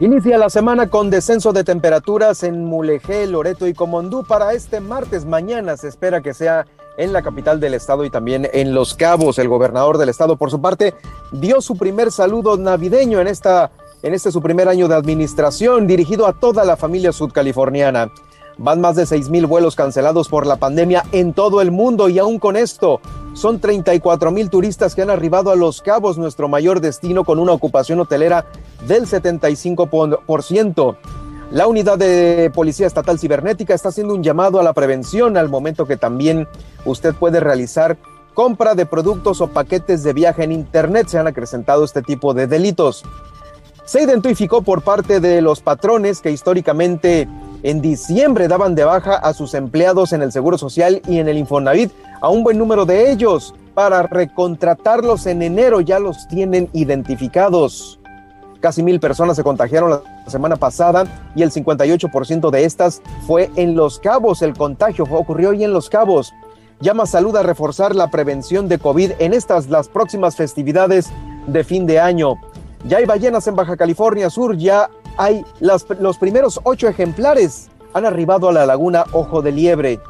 Inicia la semana con descenso de temperaturas en Mulegé, Loreto y Comondú para este martes. Mañana se espera que sea en la capital del estado y también en Los Cabos. El gobernador del estado, por su parte, dio su primer saludo navideño en esta en este su primer año de administración, dirigido a toda la familia sudcaliforniana. Van más de seis mil vuelos cancelados por la pandemia en todo el mundo y aún con esto, son 34 mil turistas que han arribado a Los Cabos, nuestro mayor destino, con una ocupación hotelera del 75%. La unidad de Policía Estatal Cibernética está haciendo un llamado a la prevención al momento que también usted puede realizar compra de productos o paquetes de viaje en Internet. Se han acrecentado este tipo de delitos. Se identificó por parte de los patrones que históricamente en diciembre daban de baja a sus empleados en el Seguro Social y en el Infonavit, a un buen número de ellos. Para recontratarlos en enero ya los tienen identificados. Casi mil personas se contagiaron la semana pasada y el 58% de estas fue en Los Cabos. El contagio ocurrió hoy en Los Cabos. Llama Salud a reforzar la prevención de COVID en estas las próximas festividades de fin de año. Ya hay ballenas en Baja California Sur, ya hay los primeros ocho ejemplares han arribado a la laguna Ojo de Liebre.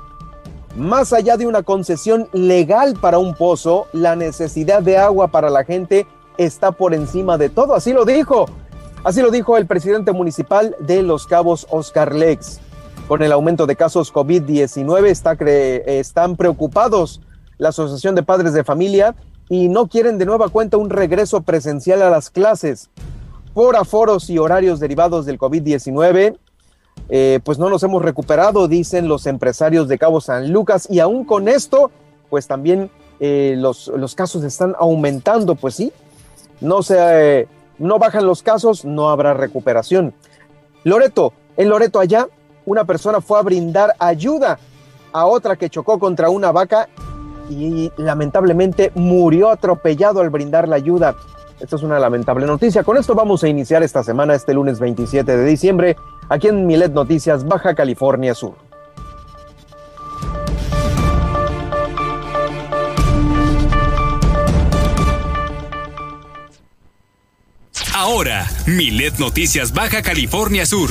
Más allá de una concesión legal para un pozo, la necesidad de agua para la gente está por encima de todo. Así lo dijo. Así lo dijo el presidente municipal de Los Cabos, Oscar Lex. Con el aumento de casos COVID-19 está están preocupados la Asociación de Padres de Familia y no quieren de nueva cuenta un regreso presencial a las clases. Por aforos y horarios derivados del COVID-19, eh, pues no nos hemos recuperado, dicen los empresarios de Cabo San Lucas, y aún con esto, pues también eh, los, los, casos están aumentando, pues sí, no, se, no bajan los casos, no habrá recuperación. Loreto, en Loreto allá, una persona fue a brindar ayuda a otra que chocó contra una vaca y lamentablemente murió atropellado al brindar la ayuda. Esto es una lamentable noticia. Con esto vamos a iniciar esta semana, este lunes 27 de diciembre, aquí en Milet Noticias, Baja California Sur. Ahora, Milet Noticias Baja California Sur.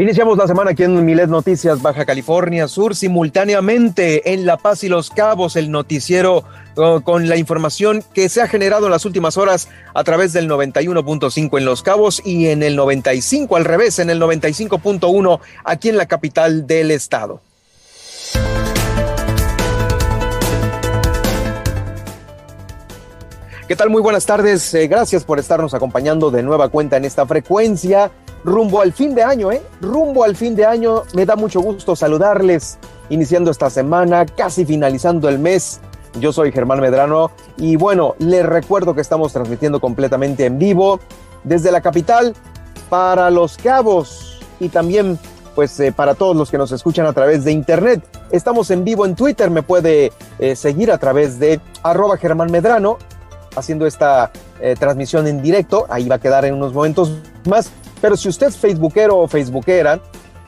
Iniciamos la semana aquí en Milet Noticias Baja California Sur, simultáneamente en La Paz y Los Cabos, el noticiero uh, con la información que se ha generado en las últimas horas a través del 91.5 en Los Cabos y en el 95 al revés, en el 95.1 aquí en la capital del estado. ¿Qué tal? Muy buenas tardes. Eh, gracias por estarnos acompañando de nueva cuenta en esta frecuencia rumbo al fin de año, ¿eh? Rumbo al fin de año. Me da mucho gusto saludarles iniciando esta semana, casi finalizando el mes. Yo soy Germán Medrano y bueno, les recuerdo que estamos transmitiendo completamente en vivo desde la capital para Los Cabos y también pues eh, para todos los que nos escuchan a través de internet. Estamos en vivo en Twitter, me puede eh, seguir a través de arroba Germán Medrano haciendo esta eh, transmisión en directo, ahí va a quedar en unos momentos más. Pero si usted es facebookero o facebookera,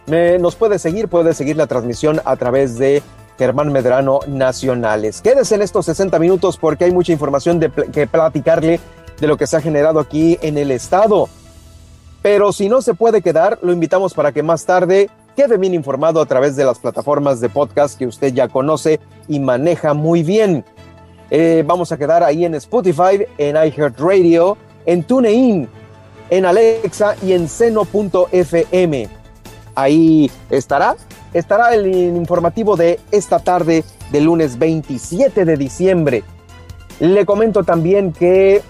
nos puede seguir, puede seguir la transmisión a través de Germán Medrano Nacionales. Quédese en estos 60 minutos porque hay mucha información que platicarle de lo que se ha generado aquí en el estado. Pero si no se puede quedar, lo invitamos para que más tarde quede bien informado a través de las plataformas de podcast que usted ya conoce y maneja muy bien. Eh, vamos a quedar ahí en Spotify, en iHeartRadio, en TuneIn, en Alexa y en seno.fm. Ahí estará, estará el informativo de esta tarde del lunes 27 de diciembre. Le comento también que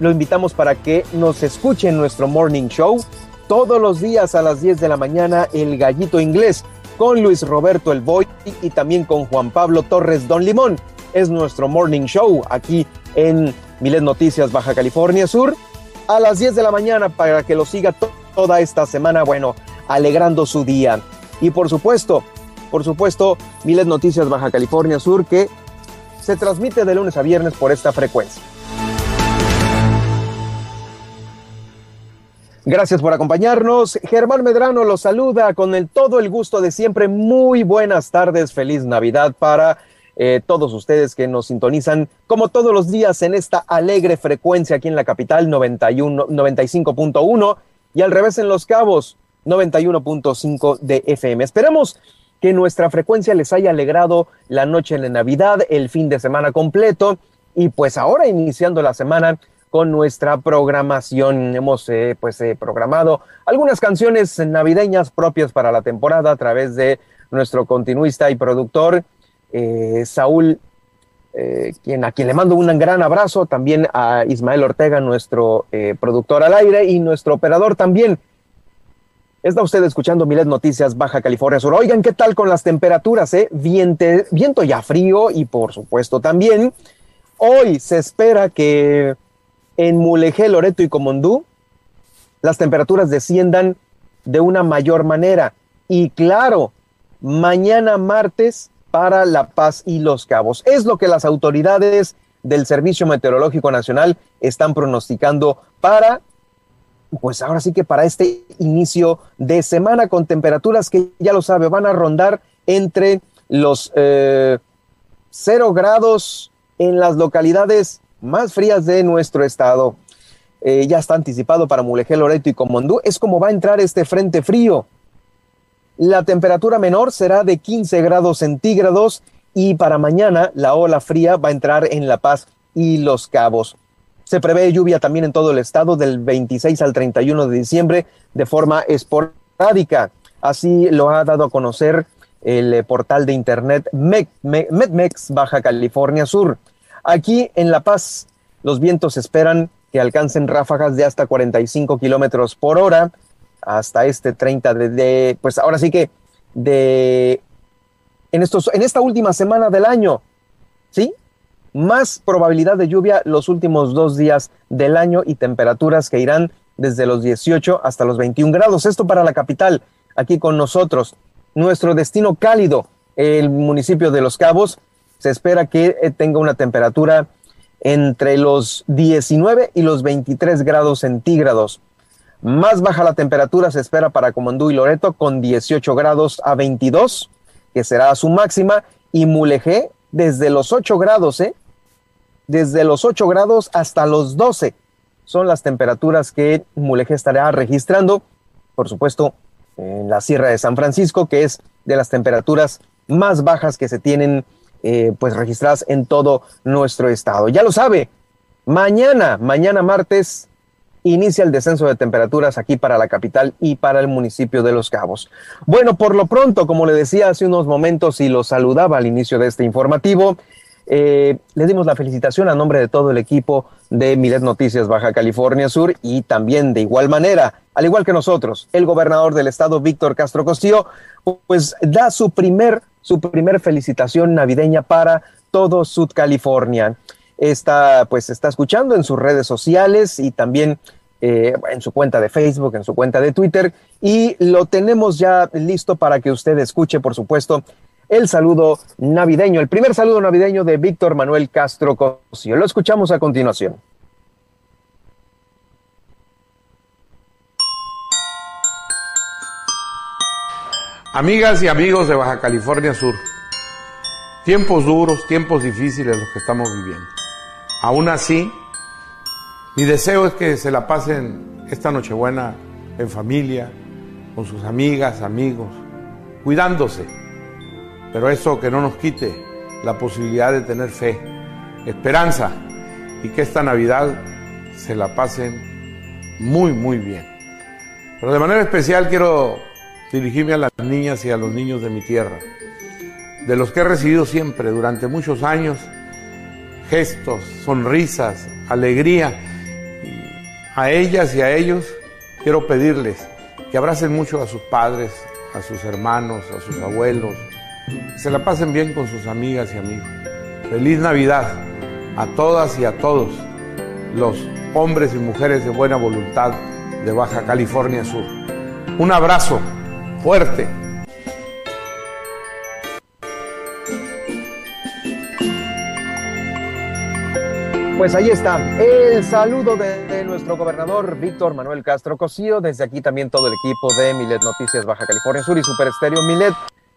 lo invitamos para que nos escuche en nuestro morning show todos los días a las 10 de la mañana, El Gallito Inglés, con Luis Roberto El Boy y también con Juan Pablo Torres Don Limón. Es nuestro morning show aquí en Milet Noticias Baja California Sur a las 10 de la mañana para que lo siga toda esta semana, bueno, alegrando su día. Y por supuesto, por supuesto, Milet Noticias Baja California Sur que se transmite de lunes a viernes por esta frecuencia. Gracias por acompañarnos. Germán Medrano los saluda con el todo el gusto de siempre. Muy buenas tardes, feliz Navidad para eh, todos ustedes que nos sintonizan como todos los días en esta alegre frecuencia aquí en la capital 91 95.1 y al revés en Los Cabos 91.5 de FM. Esperamos que nuestra frecuencia les haya alegrado la noche de Navidad, el fin de semana completo y pues ahora iniciando la semana con nuestra programación. Hemos eh, pues eh, programado algunas canciones navideñas propias para la temporada a través de nuestro continuista y productor eh, Saúl, quien, a quien le mando un gran abrazo, también a Ismael Ortega, nuestro productor al aire y nuestro operador también. Está usted escuchando Milet Noticias Baja California Sur. Oigan, ¿qué tal con las temperaturas? Eh? viento ya frío y por supuesto también hoy se espera que en Mulegé, Loreto y Comondú, las temperaturas desciendan de una mayor manera. Y claro, mañana martes para La Paz y Los Cabos. Es lo que las autoridades del Servicio Meteorológico Nacional están pronosticando para, pues ahora sí que para este inicio de semana con temperaturas que ya lo sabe, van a rondar entre los eh, cero grados en las localidades más frías de nuestro estado. Eh, ya está anticipado para Mulegé, Loreto y Comondú. Es como va a entrar este frente frío. La temperatura menor será de 15 grados centígrados y para mañana la ola fría va a entrar en La Paz y Los Cabos. Se prevé lluvia también en todo el estado del 26 al 31 de diciembre de forma esporádica. Así lo ha dado a conocer el eh, portal de internet MedMex Baja California Sur. Aquí en La Paz, los vientos esperan que alcancen ráfagas de hasta 45 kilómetros por hora hasta este 30 de, pues ahora sí que de en estos en esta última semana del año, ¿sí? Más probabilidad de lluvia los últimos dos días del año y temperaturas que irán desde los 18 hasta los 21 grados. Esto para la capital, aquí con nosotros. Nuestro destino cálido, el municipio de Los Cabos, se espera que eh, tenga una temperatura entre los 19 y los 23 grados centígrados. Más baja la temperatura se espera para Comandú y Loreto con 18 grados a 22, que será su máxima, y Mulegé desde los 8 grados, ¿eh? Desde los 8 grados hasta los 12 son las temperaturas que Mulegé estará registrando, por supuesto, en la Sierra de San Francisco, que es de las temperaturas más bajas que se tienen eh, pues registradas en todo nuestro estado. Ya lo sabe, mañana, mañana martes, inicia el descenso de temperaturas aquí para la capital y para el municipio de Los Cabos. Bueno, por lo pronto, como le decía hace unos momentos y lo saludaba al inicio de este informativo, eh, le dimos la felicitación a nombre de todo el equipo de Milet Noticias Baja California Sur y también de igual manera, al igual que nosotros, el gobernador del estado, Víctor Castro Costillo, pues da su primer su primer felicitación navideña para todo Sud California. Está, pues, está escuchando en sus redes sociales y también eh, en su cuenta de Facebook, en su cuenta de Twitter, y lo tenemos ya listo para que usted escuche, por supuesto, el saludo navideño, el primer saludo navideño de Víctor Manuel Castro Cosio. Lo escuchamos a continuación. Amigas y amigos de Baja California Sur, tiempos duros, tiempos difíciles los que estamos viviendo. Aún así, mi deseo es que se la pasen esta Nochebuena en familia, con sus amigas, amigos, cuidándose. Pero eso que no nos quite la posibilidad de tener fe, esperanza y que esta Navidad se la pasen muy, muy bien. Pero de manera especial quiero dirigirme a las niñas y a los niños de mi tierra, de los que he recibido siempre durante muchos años gestos, sonrisas, alegría. A ellas y a ellos quiero pedirles que abracen mucho a sus padres, a sus hermanos, a sus abuelos, se la pasen bien con sus amigas y amigos. Feliz Navidad a todas y a todos los hombres y mujeres de buena voluntad de Baja California Sur. Un abrazo fuerte. Pues ahí está el saludo de, nuestro gobernador Víctor Manuel Castro Cosío. Desde aquí también todo el equipo de Milet Noticias Baja California Sur y Super Estéreo Milet.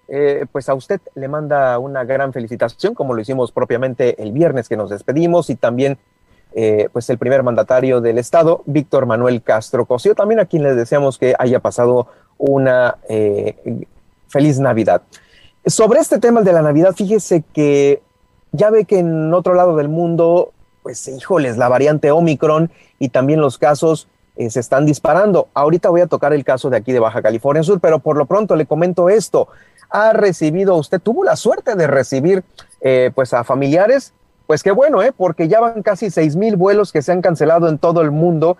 Eh, pues a usted le manda una gran felicitación, como lo hicimos propiamente el viernes que nos despedimos y también eh, pues el primer mandatario del estado, Víctor Manuel Castro Cosío, también a quien le deseamos que haya pasado una eh, feliz Navidad. Sobre este tema de la Navidad, fíjese que ya ve que en otro lado del mundo, pues híjoles, la variante Omicron y también los casos se están disparando. Ahorita voy a tocar el caso de aquí de Baja California Sur, pero por lo pronto le comento esto ha recibido, usted tuvo la suerte de recibir eh, pues a familiares, pues qué bueno, ¿eh? porque ya van casi seis mil vuelos que se han cancelado en todo el mundo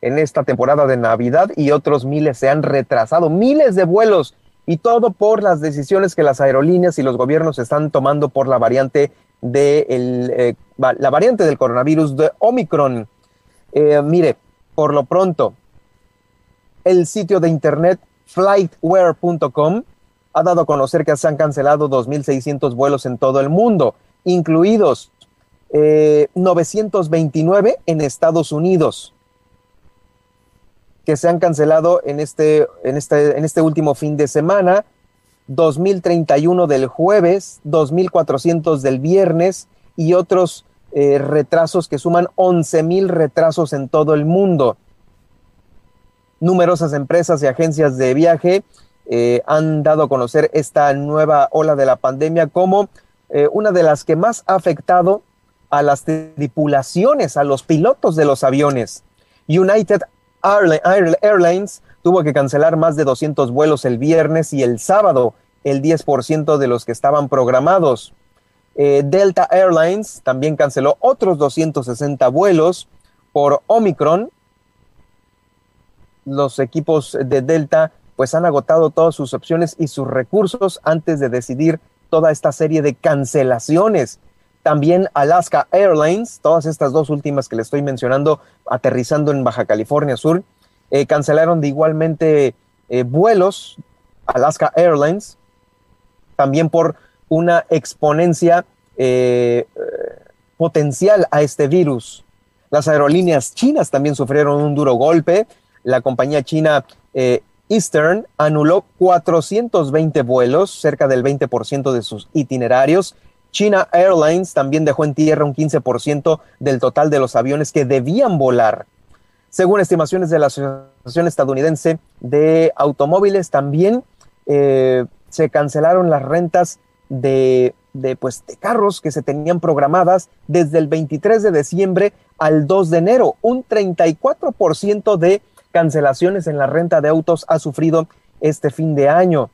en esta temporada de Navidad y otros miles se han retrasado, miles de vuelos y todo por las decisiones que las aerolíneas y los gobiernos están tomando por la variante de eh, la variante del coronavirus de Omicron. Eh, mire, por lo pronto, el sitio de internet flightware.com ha dado a conocer que se han cancelado 2.600 vuelos en todo el mundo, incluidos 929 eh, en Estados Unidos, que se han cancelado en este, en este, en este último fin de semana, 2.031 del jueves, 2.400 del viernes y otros eh, retrasos que suman 11.000 retrasos en todo el mundo. Numerosas empresas y agencias de viaje eh, han dado a conocer esta nueva ola de la pandemia como eh, una de las que más ha afectado a las tripulaciones, a los pilotos de los aviones. United Airlines tuvo que cancelar más de 200 vuelos el viernes y el sábado, el 10% de los que estaban programados. Eh, Delta Airlines también canceló otros 260 vuelos por Omicron. Los equipos de Delta pues han agotado todas sus opciones y sus recursos antes de decidir toda esta serie de cancelaciones. También Alaska Airlines, todas estas dos últimas que le estoy mencionando, aterrizando en Baja California Sur, eh, cancelaron de igualmente eh, vuelos, Alaska Airlines, también por una exponencia eh, potencial a este virus. Las aerolíneas chinas también sufrieron un duro golpe. La compañía china Eastern anuló 420 vuelos, cerca del 20% de sus itinerarios. China Airlines también dejó en tierra un 15% del total de los aviones que debían volar. Según estimaciones de la Asociación Estadounidense de Automóviles, también eh, se cancelaron las rentas de, de, pues, de carros que se tenían programadas desde el 23 de diciembre al 2 de enero, un 34% de cancelaciones en la renta de autos ha sufrido este fin de año.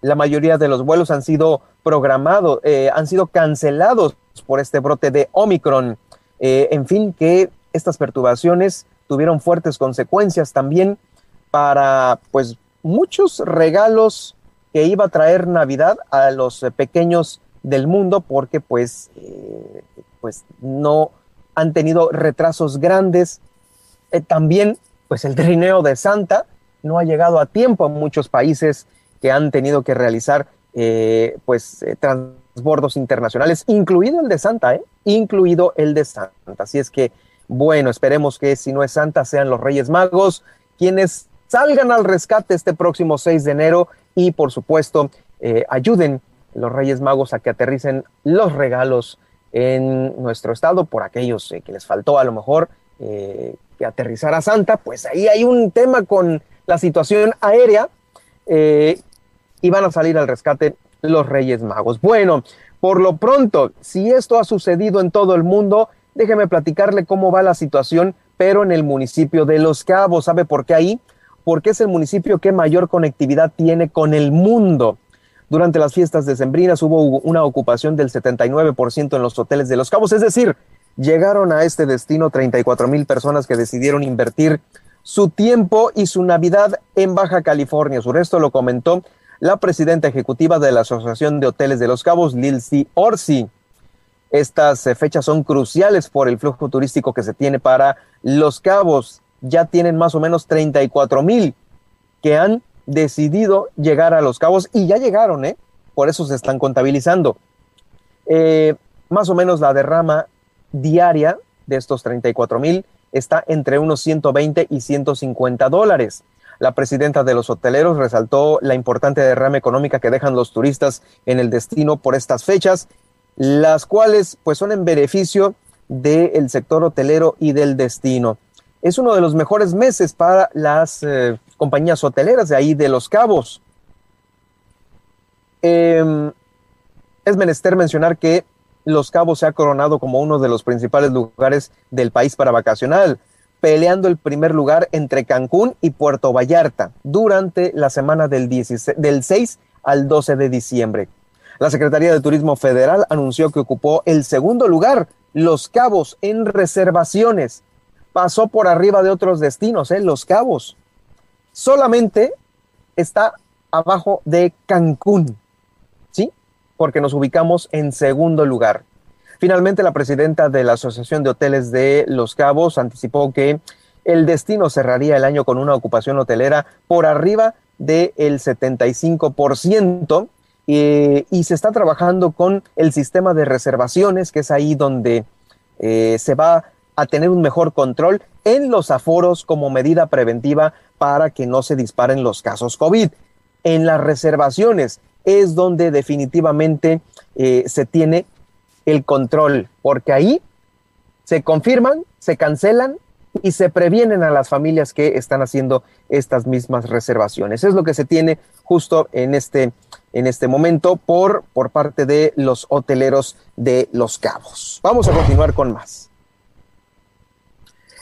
La mayoría de los vuelos han sido programados, eh, han sido cancelados por este brote de Omicron. Eh, en fin, que estas perturbaciones tuvieron fuertes consecuencias también para pues muchos regalos que iba a traer Navidad a los pequeños del mundo porque pues, eh, pues no han tenido retrasos grandes. también pues el trineo de Santa no ha llegado a tiempo a muchos países que han tenido que realizar eh, pues eh, transbordos internacionales, incluido el de Santa, ¿eh? incluido el de Santa. Así es que, bueno, esperemos que si no es Santa sean los Reyes Magos quienes salgan al rescate este próximo 6 de enero y por supuesto eh, ayuden los Reyes Magos a que aterricen los regalos en nuestro estado por aquellos que les faltó a lo mejor que aterrizar a Santa, pues ahí hay un tema con la situación aérea eh, y van a salir al rescate los Reyes Magos. Bueno, por lo pronto, si esto ha sucedido en todo el mundo, déjeme platicarle cómo va la situación, pero en el municipio de Los Cabos. ¿Sabe por qué ahí? Porque es el municipio que mayor conectividad tiene con el mundo. Durante las fiestas decembrinas hubo una ocupación del 79% en los hoteles de Los Cabos, es decir, llegaron a este destino 34 mil personas que decidieron invertir su tiempo y su Navidad en Baja California Sur. Esto lo comentó la presidenta ejecutiva de la Asociación de Hoteles de Los Cabos, Lilsi Orsi. Estas eh, fechas son cruciales por el flujo turístico que se tiene para Los Cabos. Ya tienen más o menos 34 mil que han decidido llegar a Los Cabos y ya llegaron, ¿eh? Por eso se están contabilizando. Eh, más o menos la derrama diaria de estos 34 mil está entre unos 120 y 150 dólares. La presidenta de los hoteleros resaltó la importante derrama económica que dejan los turistas en el destino por estas fechas, las cuales pues son en beneficio del sector hotelero y del destino. Es uno de los mejores meses para las eh, compañías hoteleras de ahí de Los Cabos. Em, es menester mencionar que Los Cabos se ha coronado como uno de los principales lugares del país para vacacionar, peleando el primer lugar entre Cancún y Puerto Vallarta durante la semana del, del 6 al 12 de diciembre. La Secretaría de Turismo Federal anunció que ocupó el segundo lugar, Los Cabos, en reservaciones. Pasó por arriba de otros destinos, ¿eh? Los Cabos. Solamente está abajo de Cancún, ¿sí? Porque nos ubicamos en segundo lugar. Finalmente, la presidenta de la Asociación de Hoteles de Los Cabos anticipó que el destino cerraría el año con una ocupación hotelera por arriba del 75% y, y, se está trabajando con el sistema de reservaciones, que es ahí donde eh, se va a tener un mejor control en los aforos como medida preventiva para que no se disparen los casos COVID. En las reservaciones es donde definitivamente eh, se tiene el control, porque ahí se confirman, se cancelan y se previenen a las familias que están haciendo estas mismas reservaciones. Es lo que se tiene justo en este, en este momento por, por parte de los hoteleros de Los Cabos. Vamos a continuar con más.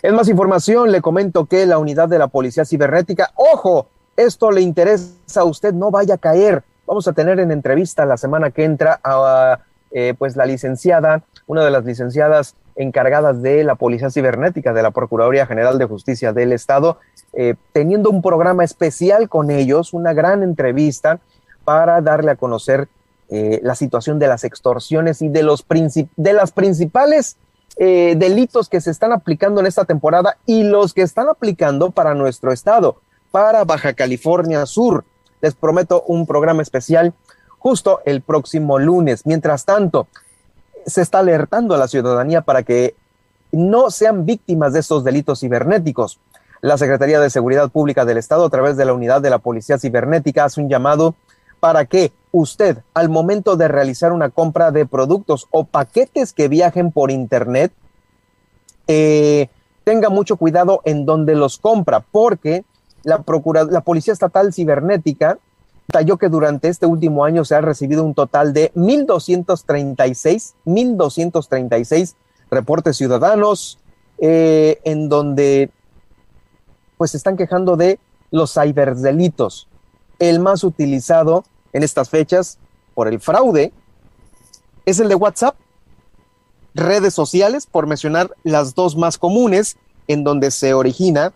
En más información, le comento que la unidad de la Policía Cibernética, ojo, esto le interesa a usted, no vaya a caer. Vamos a tener en entrevista la semana que entra a eh, pues la licenciada, una de las licenciadas encargadas de la Policía Cibernética de la Procuraduría General de Justicia del Estado, eh, teniendo un programa especial con ellos, una gran entrevista para darle a conocer eh, la situación de las extorsiones y de, los de las principales delitos que se están aplicando en esta temporada y los que están aplicando para nuestro estado, para Baja California Sur. Les prometo un programa especial justo el próximo lunes. Mientras tanto, se está alertando a la ciudadanía para que no sean víctimas de estos delitos cibernéticos. La Secretaría de Seguridad Pública del Estado, a través de la unidad de la Policía Cibernética, hace un llamado para que usted, al momento de realizar una compra de productos o paquetes que viajen por Internet, eh, tenga mucho cuidado en donde los compra, porque la, la Policía Estatal Cibernética Detalló que durante este último año se ha recibido un total de 1.236, 1.236 reportes ciudadanos eh, en donde pues se están quejando de los ciberdelitos. El más utilizado en estas fechas por el fraude es el de WhatsApp, redes sociales, por mencionar las dos más comunes, en donde se origina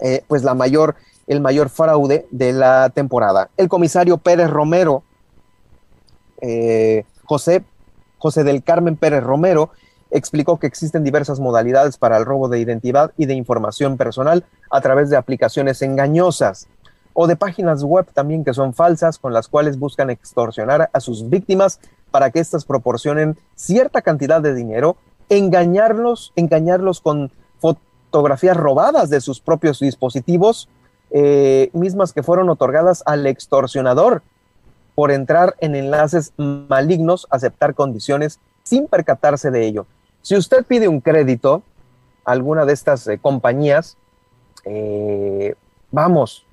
eh, pues la mayor el mayor fraude de la temporada. El comisario Pérez Romero, eh, José, José del Carmen Pérez Romero, explicó que existen diversas modalidades para el robo de identidad y de información personal a través de aplicaciones engañosas o de páginas web también que son falsas con las cuales buscan extorsionar a sus víctimas para que éstas proporcionen cierta cantidad de dinero, engañarlos, engañarlos con fotografías robadas de sus propios dispositivos eh, mismas que fueron otorgadas al extorsionador por entrar en enlaces malignos, aceptar condiciones sin percatarse de ello. Si usted pide un crédito a alguna de estas eh, compañías, eh, vamos,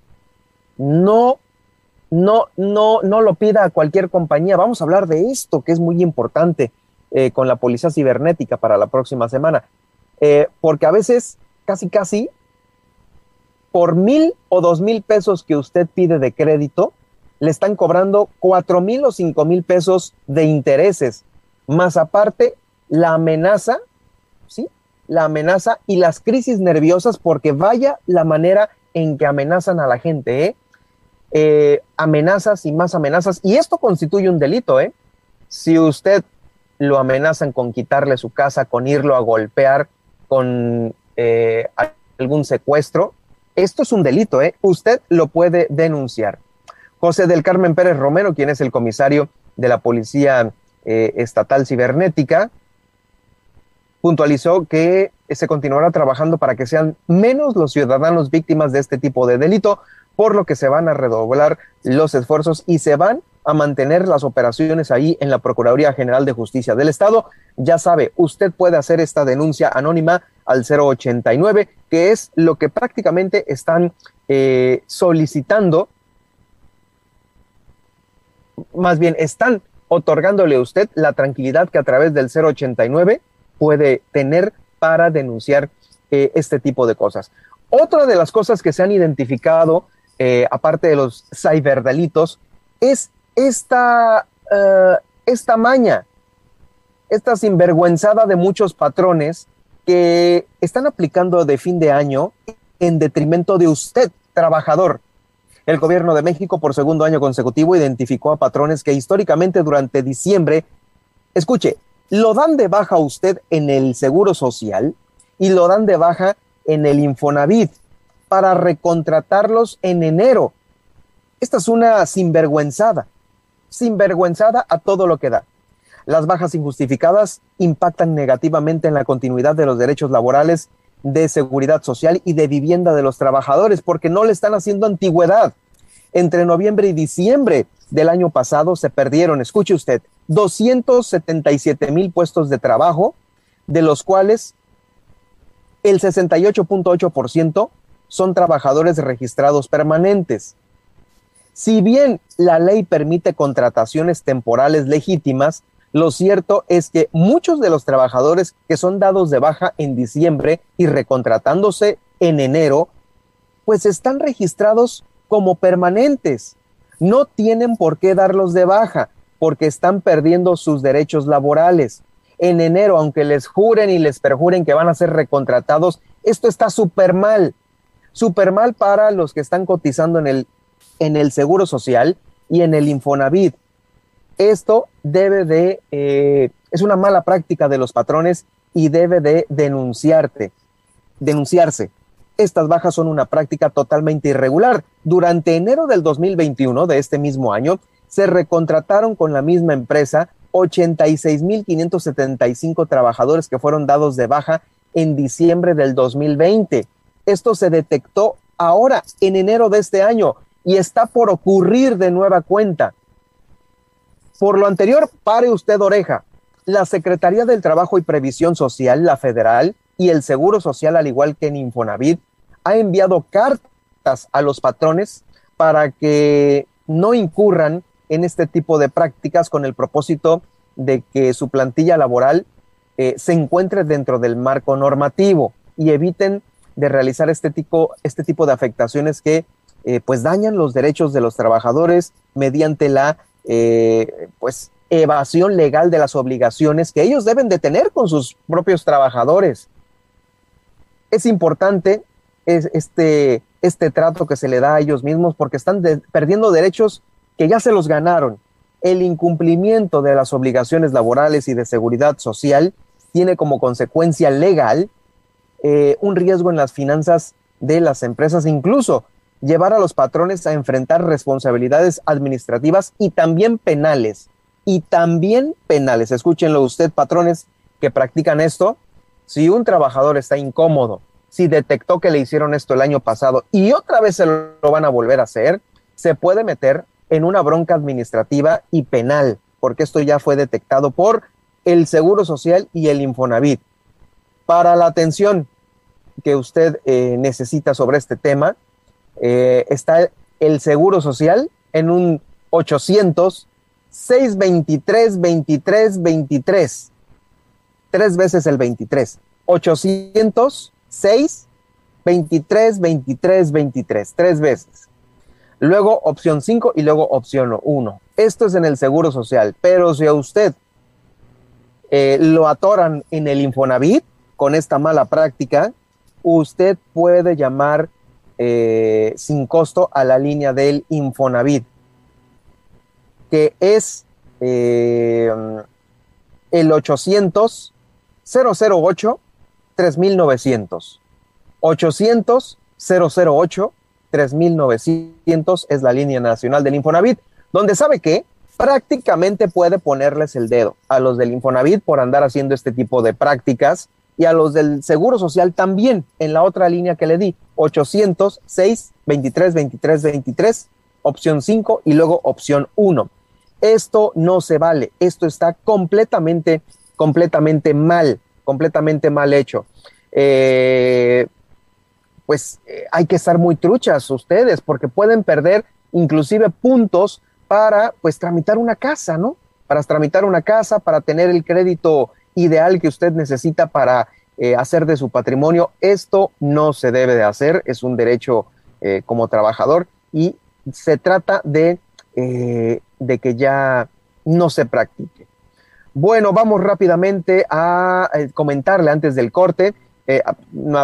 no, no, no, no lo pida a cualquier compañía. Vamos a hablar de esto que es muy importante con la policía cibernética para la próxima semana, porque a veces casi, casi por mil o dos mil pesos que usted pide de crédito, le están cobrando cuatro mil o cinco mil pesos de intereses, más aparte la amenaza, ¿sí? La amenaza y las crisis nerviosas, porque vaya la manera en que amenazan a la gente, ¿eh? Eh, amenazas y más amenazas, y esto constituye un delito, ¿eh? Si usted lo amenazan con quitarle su casa, con irlo a golpear, con eh, algún secuestro, esto es un delito, ¿eh? Usted lo puede denunciar. José del Carmen Pérez Romero, quien es el comisario de la Policía eh, Estatal Cibernética, puntualizó que se continuará trabajando para que sean menos los ciudadanos víctimas de este tipo de delito, por lo que se van a redoblar los esfuerzos y se van a mantener las operaciones ahí en la Procuraduría General de Justicia del Estado. Ya sabe, usted puede hacer esta denuncia anónima al 089, que es lo que prácticamente están eh, solicitando, más bien están otorgándole a usted la tranquilidad que a través del 089 puede tener para denunciar eh, este tipo de cosas. Otra de las cosas que se han identificado, eh, aparte de los ciberdelitos, es esta, esta maña, esta sinvergüenzada de muchos patrones que están aplicando de fin de año en detrimento de usted, trabajador. El gobierno de México por segundo año consecutivo identificó a patrones que históricamente durante diciembre, escuche, lo dan de baja usted en el Seguro Social y lo dan de baja en el Infonavit para recontratarlos en enero. Esta es una sinvergüenzada sinvergüenzada a todo lo que da. Las bajas injustificadas impactan negativamente en la continuidad de los derechos laborales, de seguridad social y de vivienda de los trabajadores porque no le están haciendo antigüedad. Entre noviembre y diciembre del año pasado se perdieron, escuche usted, 277 mil puestos de trabajo, de los cuales el 68.8% son trabajadores registrados permanentes. Si bien la ley permite contrataciones temporales legítimas, lo cierto es que muchos de los trabajadores que son dados de baja en diciembre y recontratándose en enero, pues están registrados como permanentes. No tienen por qué darlos de baja porque están perdiendo sus derechos laborales. En enero, aunque les juren y les perjuren que van a ser recontratados, esto está súper mal. Súper mal para los que están cotizando en el en el Seguro Social y en el Infonavit. Esto debe de, eh, es una mala práctica de los patrones y debe de denunciarte, denunciarse. Estas bajas son una práctica totalmente irregular. Durante enero del 2021 de este mismo año, se recontrataron con la misma empresa 86.575 trabajadores que fueron dados de baja en diciembre del 2020. Esto se detectó ahora, en enero de este año y está por ocurrir de nueva cuenta. Por lo anterior, pare usted oreja. La Secretaría del Trabajo y Previsión Social, la federal, y el Seguro Social, al igual que en Infonavit, ha enviado cartas a los patrones para que no incurran en este tipo de prácticas con el propósito de que su plantilla laboral eh, se encuentre dentro del marco normativo y eviten de realizar este tipo, este tipo de afectaciones que eh, pues dañan los derechos de los trabajadores mediante la eh, pues evasión legal de las obligaciones que ellos deben de tener con sus propios trabajadores. Es importante este, este trato que se le da a ellos mismos porque están perdiendo derechos que ya se los ganaron. El incumplimiento de las obligaciones laborales y de seguridad social tiene como consecuencia legal eh, un riesgo en las finanzas de las empresas, incluso llevar a los patrones a enfrentar responsabilidades administrativas y también penales. Y también penales. Escúchenlo usted, patrones que practican esto. Si un trabajador está incómodo, si detectó que le hicieron esto el año pasado y otra vez se lo van a volver a hacer, se puede meter en una bronca administrativa y penal, porque esto ya fue detectado por el Seguro Social y el Infonavit. Para la atención que usted eh, necesita sobre este tema, eh, está el Seguro Social en un 800 623 23 23. Tres veces el 23. 800 6 23 23 23. Tres veces. Luego opción 5 y luego opción 1. Esto es en el Seguro Social. Pero si a usted eh, lo atoran en el Infonavit con esta mala práctica, usted puede llamar eh, sin costo a la línea del Infonavit, que es, eh, el 800 008 3900. 800 008 3900 es la línea nacional del Infonavit, donde sabe que prácticamente puede ponerles el dedo a los del Infonavit por andar haciendo este tipo de prácticas y a los del Seguro Social también en la otra línea que le di, 806 23 23 23, opción 5 y luego opción 1. Esto no se vale, esto está completamente, completamente mal, completamente mal hecho. Eh, pues eh, hay que estar muy truchas ustedes porque pueden perder inclusive puntos para pues tramitar una casa, ¿no? Para tramitar una casa, para tener el crédito ideal que usted necesita para eh, hacer de su patrimonio. Esto no se debe de hacer, es un derecho como trabajador y se trata de de que ya no se practique. Bueno, vamos rápidamente a eh, comentarle antes del corte eh,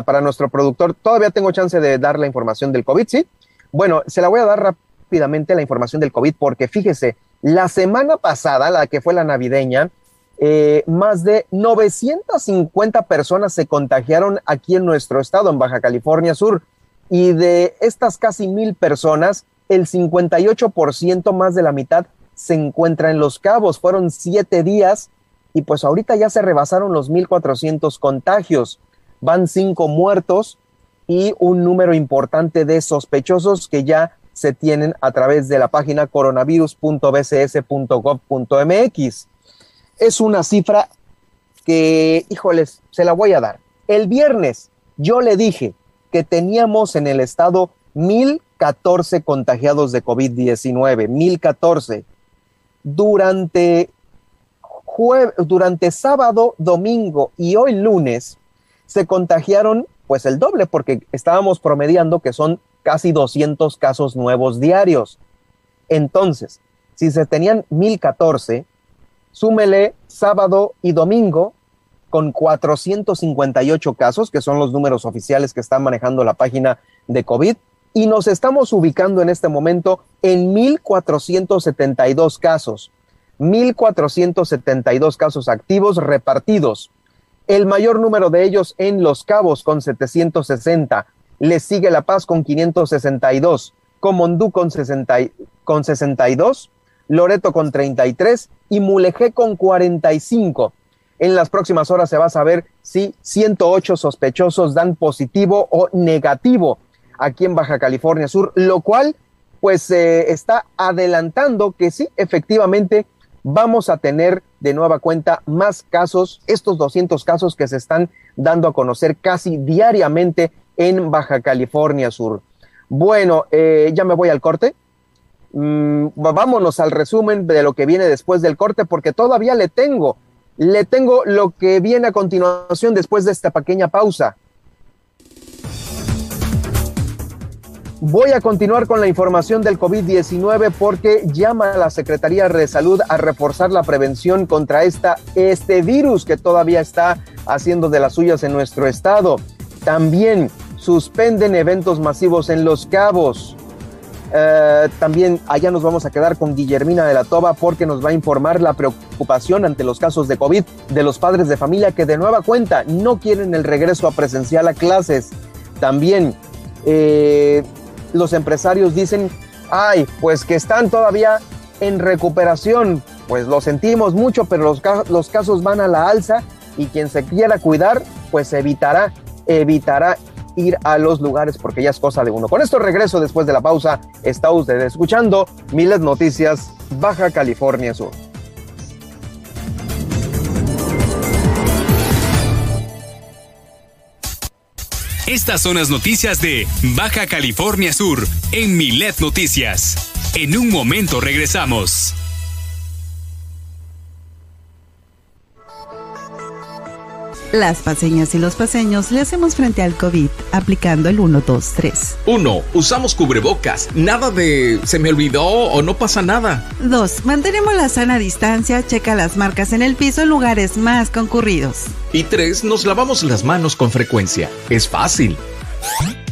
para nuestro productor. Todavía tengo chance de dar la información del COVID, ¿sí? Bueno, se la voy a dar rápidamente la información del COVID porque fíjese, la semana pasada, la que fue la navideña, eh, más de 950 personas se contagiaron aquí en nuestro estado, en Baja California Sur, y de estas casi mil personas, el 58% más de la mitad se encuentra en Los Cabos. Fueron siete días y pues ahorita ya se rebasaron los 1.400 contagios. Van cinco muertos y un número importante de sospechosos que ya se tienen a través de la página coronavirus.bcs.gov.mx. Es una cifra que, híjoles, se la voy a dar. El viernes yo le dije que teníamos en el estado 1.014 contagiados de COVID-19, 1.014. Durante, durante sábado, domingo y hoy lunes se contagiaron pues el doble porque estábamos promediando que son casi 200 casos nuevos diarios. Entonces, si se tenían 1014, súmele sábado y domingo con 458 casos, que son los números oficiales que están manejando la página de COVID, y nos estamos ubicando en este momento en 1.472 casos, 1.472 casos activos repartidos. El mayor número de ellos en Los Cabos con 760. Le sigue La Paz con 562. Comondú con, 60, con 62. Loreto con 33 y Mulegé con 45. En las próximas horas se va a saber si 108 sospechosos dan positivo o negativo aquí en Baja California Sur, lo cual pues está adelantando que sí, efectivamente vamos a tener de nueva cuenta más casos, estos 200 casos que se están dando a conocer casi diariamente en Baja California Sur. Bueno, eh, ya me voy al corte. Mm, vámonos al resumen de lo que viene después del corte, porque todavía le tengo, le tengo lo que viene a continuación después de esta pequeña pausa. Voy a continuar con la información del COVID-19 porque llama a la Secretaría de Salud a reforzar la prevención contra esta, este virus que todavía está haciendo de las suyas en nuestro estado. También suspenden eventos masivos en Los Cabos. Eh, también allá nos vamos a quedar con Guillermina de la Toba porque nos va a informar la preocupación ante los casos de COVID de los padres de familia que de nueva cuenta no quieren el regreso a presencial a clases. También eh, los empresarios dicen, ay, pues que están todavía en recuperación, pues lo sentimos mucho, pero los, los casos van a la alza y quien se quiera cuidar, pues evitará, evitará ir a los lugares porque ya es cosa de uno. Con esto regreso después de la pausa. Está usted escuchando Miles Noticias, Baja California Sur. Estas son las noticias de Baja California Sur en Milet Noticias. En un momento regresamos. Las paseñas y los paseños le hacemos frente al COVID aplicando el 1, 2, 3. 1. Usamos cubrebocas. Nada de se me olvidó o no pasa nada. 2. Mantenemos la sana distancia, checa las marcas en el piso en lugares más concurridos. Y 3. Nos lavamos las manos con frecuencia. Es fácil.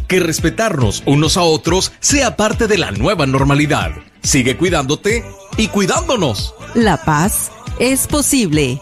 Que respetarnos unos a otros sea parte de la nueva normalidad. Sigue cuidándote y cuidándonos. La paz es posible.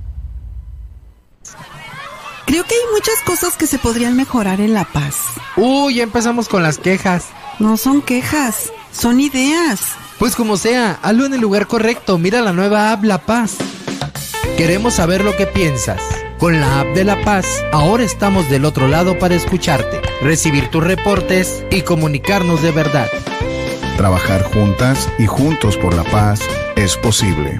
Creo que hay muchas cosas que se podrían mejorar en La Paz. Uy, ya empezamos con las quejas. No son quejas, son ideas. Pues como sea, hazlo en el lugar correcto. Mira la nueva app La Paz. Queremos saber lo que piensas. Con la app de La Paz, ahora estamos del otro lado para escucharte, recibir tus reportes y comunicarnos de verdad. Trabajar juntas y juntos por la paz es posible.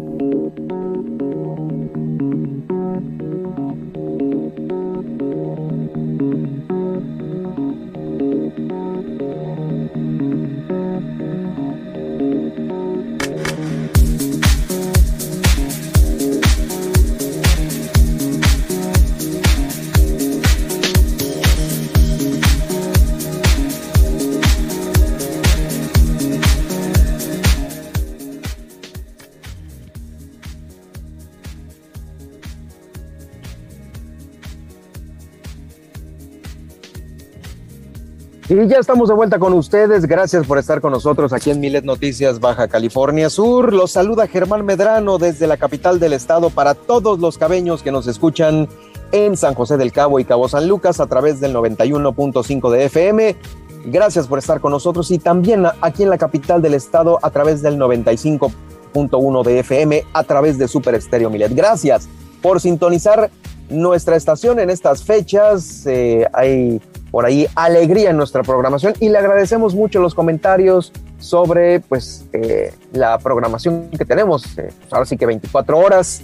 Y ya estamos de vuelta con ustedes. Gracias por estar con nosotros aquí en Milet Noticias Baja California Sur. Los saluda Germán Medrano desde la capital del estado para todos los cabeños que nos escuchan en San José del Cabo y Cabo San Lucas a través del 91.5 de FM. Gracias por estar con nosotros y también aquí en la capital del estado a través del 95.1 de FM a través de Super Estéreo Milet. Gracias por sintonizar nuestra estación en estas fechas. Eh, hay por ahí alegría en nuestra programación y le agradecemos mucho los comentarios sobre pues eh, la programación que tenemos. Eh, pues, ahora sí que 24 horas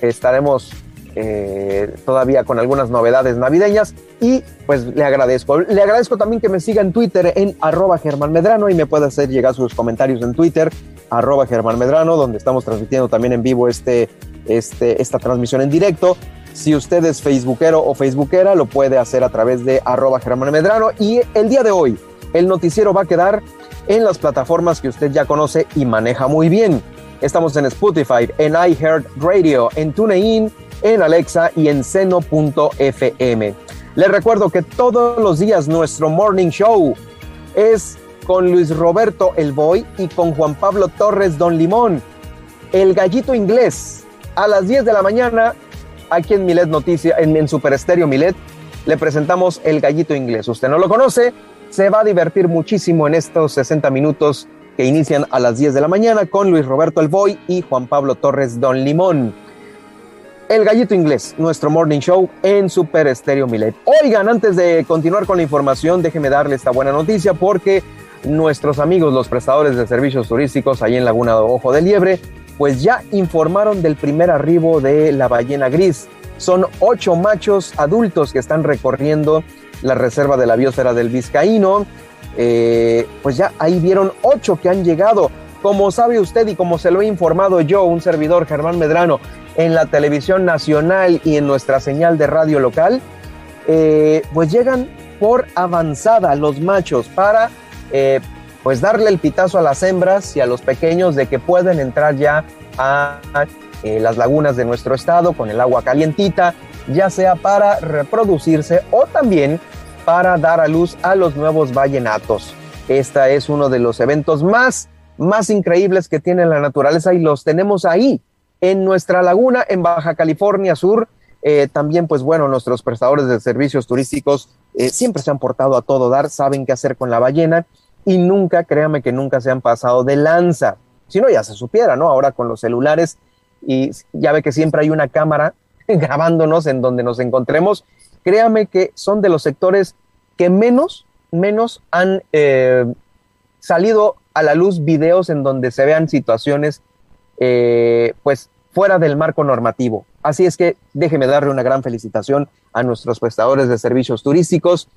estaremos eh, todavía con algunas novedades navideñas y pues le agradezco. Le agradezco también que me siga en Twitter en arroba Germán Medrano y me pueda hacer llegar sus comentarios en Twitter arroba Germán Medrano donde estamos transmitiendo también en vivo este, este, esta transmisión en directo. Si usted es facebookero o facebookera, lo puede hacer a través de arroba Germán Medrano. Y el día de hoy, el noticiero va a quedar en las plataformas que usted ya conoce y maneja muy bien. Estamos en Spotify, en iHeartRadio, en TuneIn, en Alexa y en seno.fm. Les recuerdo que todos los días nuestro morning show es con Luis Roberto El Boy y con Juan Pablo Torres Don Limón. El gallito inglés a las 10 de la mañana aquí en Milet Noticia, en, Super Estéreo Milet, le presentamos el gallito inglés. Usted no lo conoce, se va a divertir muchísimo en estos 60 minutos que inician a las 10 de la mañana con Luis Roberto Elboy y Juan Pablo Torres Don Limón. El Gallito Inglés, nuestro morning show en Super Estéreo Milet. Oigan, antes de continuar con la información, déjeme darle esta buena noticia porque nuestros amigos, los prestadores de servicios turísticos ahí en Laguna de Ojo de Liebre, pues ya informaron del primer arribo de la ballena gris. Son ocho machos adultos que están recorriendo la reserva de la biosfera del Vizcaíno. Eh, pues ya ahí vieron ocho que han llegado. Como sabe usted y como se lo he informado yo, un servidor Germán Medrano, en la televisión nacional y en nuestra señal de radio local, eh, pues llegan por avanzada los machos para eh, pues darle el pitazo a las hembras y a los pequeños de que pueden entrar ya a eh, las lagunas de nuestro estado con el agua calientita, ya sea para reproducirse o también para dar a luz a los nuevos vallenatos. Este es uno de los eventos más, más increíbles que tiene la naturaleza y los tenemos ahí, en nuestra laguna, en Baja California Sur. Eh, también, pues bueno, nuestros prestadores de servicios turísticos eh, siempre se han portado a todo dar, saben qué hacer con la ballena y nunca, créame que nunca se han pasado de lanza. Si no, ya se supiera, ¿no? Ahora con los celulares y ya ve que siempre hay una cámara grabándonos en donde nos encontremos. Créame que son de los sectores que menos, menos han eh, salido a la luz videos en donde se vean situaciones, eh, pues, fuera del marco normativo. Así es que déjeme darle una gran felicitación a nuestros prestadores de servicios turísticos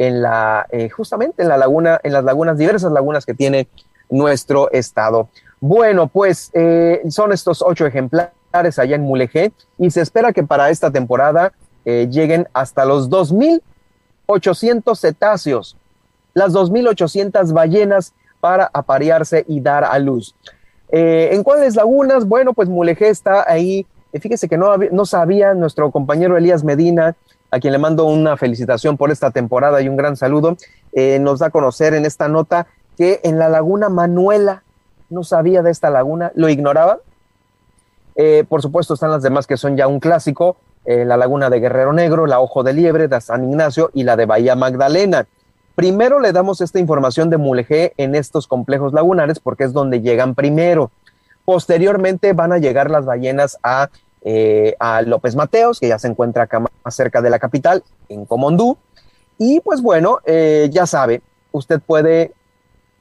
en la, eh, justamente en la laguna, en las lagunas, diversas lagunas que tiene nuestro estado. Bueno, pues eh, son estos ocho ejemplares allá en Mulegé y se espera que para esta temporada eh, lleguen hasta los 2.800 cetáceos, las 2.800 ballenas para aparearse y dar a luz. ¿En cuáles lagunas? Bueno, pues Mulegé está ahí. Fíjese que no, no sabía nuestro compañero Elías Medina a quien le mando una felicitación por esta temporada y un gran saludo, eh, nos da a conocer en esta nota que en la laguna Manuela, no sabía de esta laguna, lo ignoraba. Eh, por supuesto están las demás que son ya un clásico, eh, la laguna de Guerrero Negro, la Ojo de Liebre, de San Ignacio y la de Bahía Magdalena. Primero le damos esta información de Mulegé en estos complejos lagunares porque es donde llegan primero. Posteriormente van a llegar las ballenas a eh, a López Mateos, que ya se encuentra acá más cerca de la capital, en Comondú. Y pues bueno, eh, ya sabe, usted puede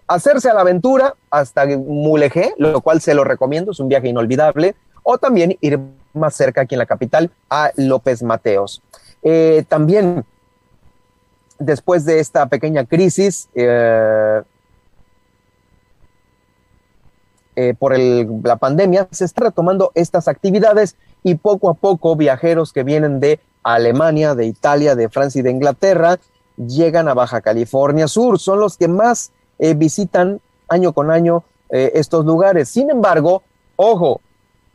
hacerse a la aventura hasta Mulegé, lo cual se lo recomiendo, es un viaje inolvidable, o también ir más cerca aquí en la capital a López Mateos. Eh, también, después de esta pequeña crisis, por la pandemia, se está retomando estas actividades y poco a poco viajeros que vienen de Alemania, de Italia, de Francia y de Inglaterra llegan a Baja California Sur. Son los que más eh, visitan año con año eh, estos lugares. Sin embargo, ojo,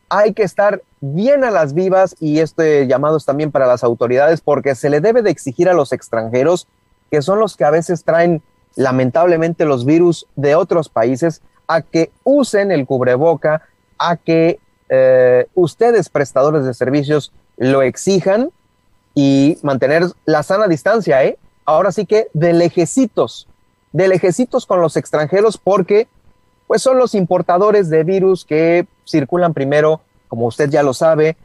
hay que estar bien a las vivas y este llamado es también para las autoridades porque se le debe de exigir a los extranjeros, que son los que a veces traen lamentablemente los virus de otros países, a que usen el cubreboca, a que eh, ustedes, prestadores de servicios, lo exijan y mantener la sana distancia, ¿eh? Ahora sí que de lejecitos, de lejecitos con los extranjeros porque pues son los importadores de virus que circulan primero, como usted ya lo sabe,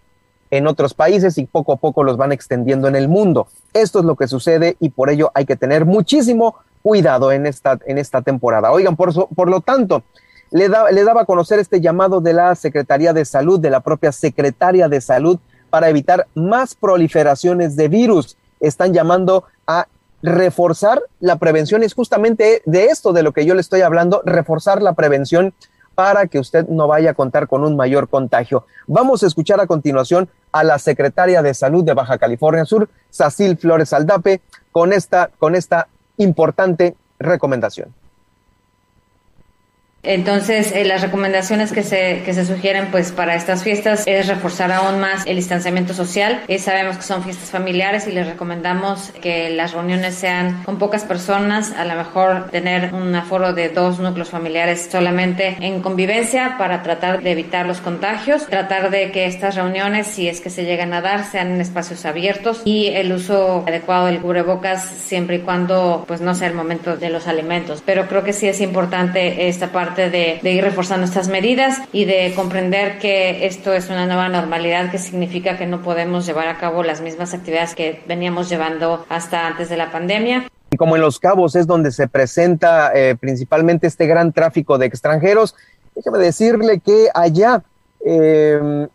en otros países y poco a poco los van extendiendo en el mundo. Esto es lo que sucede y por ello hay que tener muchísimo cuidado en esta, en esta temporada. Oigan, por, por lo tanto, le, daba a conocer este llamado de la Secretaría de Salud, de la propia Secretaria de Salud, para evitar más proliferaciones de virus. Están llamando a reforzar la prevención. Es justamente de esto de lo que yo le estoy hablando, reforzar la prevención para que usted no vaya a contar con un mayor contagio. Vamos a escuchar a continuación a la secretaria de Salud de Baja California Sur, Sacil Flores Aldape, con esta, con esta importante recomendación. Entonces, eh, las recomendaciones que se, que se sugieren pues para estas fiestas es reforzar aún más el distanciamiento social. Eh, sabemos que son fiestas familiares y les recomendamos que las reuniones sean con pocas personas, a lo mejor tener un aforo de dos núcleos familiares solamente en convivencia para tratar de evitar los contagios, tratar de que estas reuniones, si es que se llegan a dar, sean en espacios abiertos y el uso adecuado del cubrebocas siempre y cuando pues no sea el momento de los alimentos. Pero creo que sí es importante esta parte de, ir reforzando estas medidas y de comprender que esto es una nueva normalidad que significa que no podemos llevar a cabo las mismas actividades que veníamos llevando hasta antes de la pandemia. Y como en Los Cabos es donde se presenta eh, principalmente este gran tráfico de extranjeros, déjeme decirle que allá em,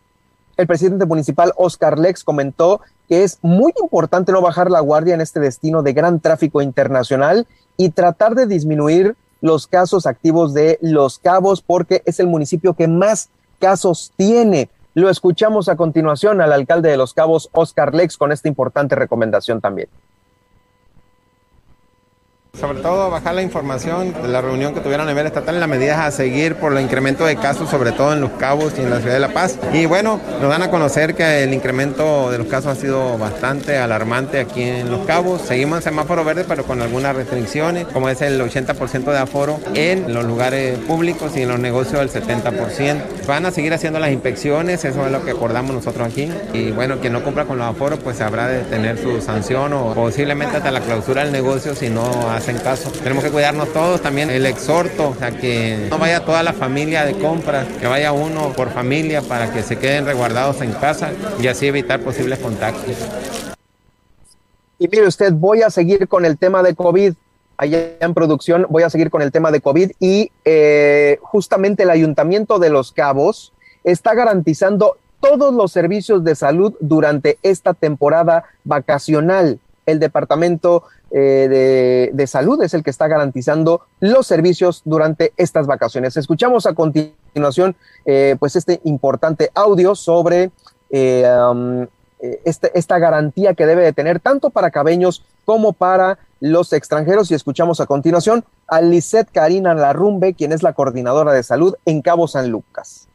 el presidente municipal Oscar Lex comentó que es muy importante no bajar la guardia en este destino de gran tráfico internacional y tratar de disminuir los casos activos de Los Cabos porque es el municipio que más casos tiene. Lo escuchamos a continuación al alcalde de Los Cabos, Oscar Lex, con esta importante recomendación también. Sobre todo bajar la información de la reunión que tuvieron a nivel estatal en las medidas a seguir por el incremento de casos, sobre todo en Los Cabos y en la ciudad de La Paz. Y bueno, nos dan a conocer que el incremento de los casos ha sido bastante alarmante aquí en Los Cabos. Seguimos en semáforo verde, pero con algunas restricciones, como es el 80% de aforo en los lugares públicos y en los negocios del 70%. Van a seguir haciendo las inspecciones, eso es lo que acordamos nosotros aquí. Y bueno, quien no cumpla con los aforos, pues habrá de tener su sanción o posiblemente hasta la clausura del negocio si no hace en caso. Tenemos que cuidarnos todos, también el exhorto a que no vaya toda la familia de compras, que vaya uno por familia para que se queden resguardados en casa y así evitar posibles contagios. Y mire usted, voy a seguir con el tema de COVID. Allá en producción voy a seguir con el tema de COVID y eh, justamente el Ayuntamiento de Los Cabos está garantizando todos los servicios de salud durante esta temporada vacacional el Departamento eh, de, Salud es el que está garantizando los servicios durante estas vacaciones. Escuchamos a continuación eh, pues este importante audio sobre eh, este, esta garantía que debe de tener tanto para cabeños como para los extranjeros y escuchamos a continuación a Lisette Karina Larrumbe, quien es la coordinadora de salud en Cabo San Lucas.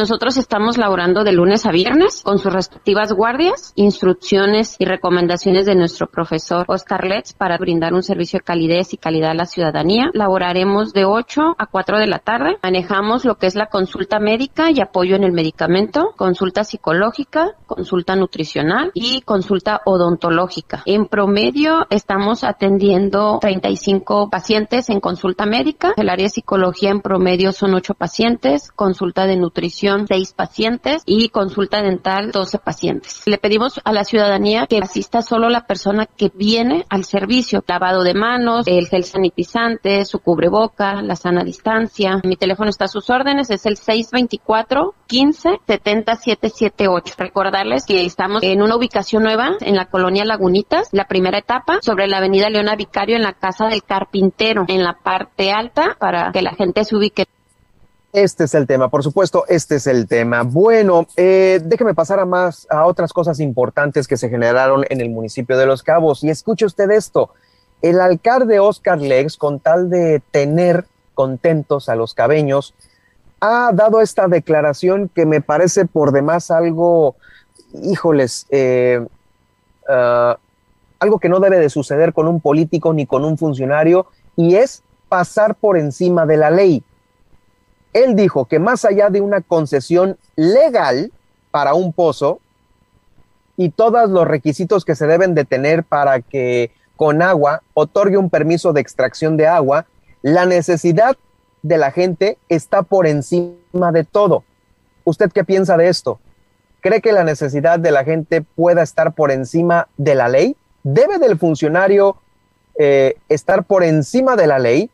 Nosotros estamos laborando de lunes a viernes con sus respectivas guardias, instrucciones y recomendaciones de nuestro profesor Oscar Letts para brindar un servicio de calidez y calidad a la ciudadanía. Laboraremos de 8 a 4 de la tarde. Manejamos lo que es la consulta médica y apoyo en el medicamento, consulta psicológica, consulta nutricional y consulta odontológica. En promedio estamos atendiendo 35 pacientes en consulta médica. El área de psicología en promedio son 8 pacientes, consulta de nutrición seis pacientes y consulta dental 12 pacientes. Le pedimos a la ciudadanía que asista solo la persona que viene al servicio, lavado de manos, el gel sanitizante, su cubreboca, la sana distancia. Mi teléfono está a sus órdenes, es el 624 15 70 778. Recordarles que estamos en una ubicación nueva en la colonia Lagunitas, la primera etapa, sobre la avenida Leona Vicario en la casa del carpintero, en la parte alta, para que la gente se ubique. Este es el tema, por supuesto, este es el tema. Bueno, eh, déjeme pasar a más, a otras cosas importantes que se generaron en el municipio de Los Cabos. Y escuche usted esto, el alcalde Oscar Lex, con tal de tener contentos a los cabeños, ha dado esta declaración que me parece por demás algo, híjoles, eh, ah, algo que no debe de suceder con un político ni con un funcionario, y es pasar por encima de la ley él dijo que más allá de una concesión legal para un pozo y todos los requisitos que se deben de tener para que con agua otorgue un permiso de extracción de agua, la necesidad de la gente está por encima de todo. ¿Usted qué piensa de esto? ¿Cree que la necesidad de la gente pueda estar por encima de la ley? ¿Debe del funcionario eh, estar por encima de la ley?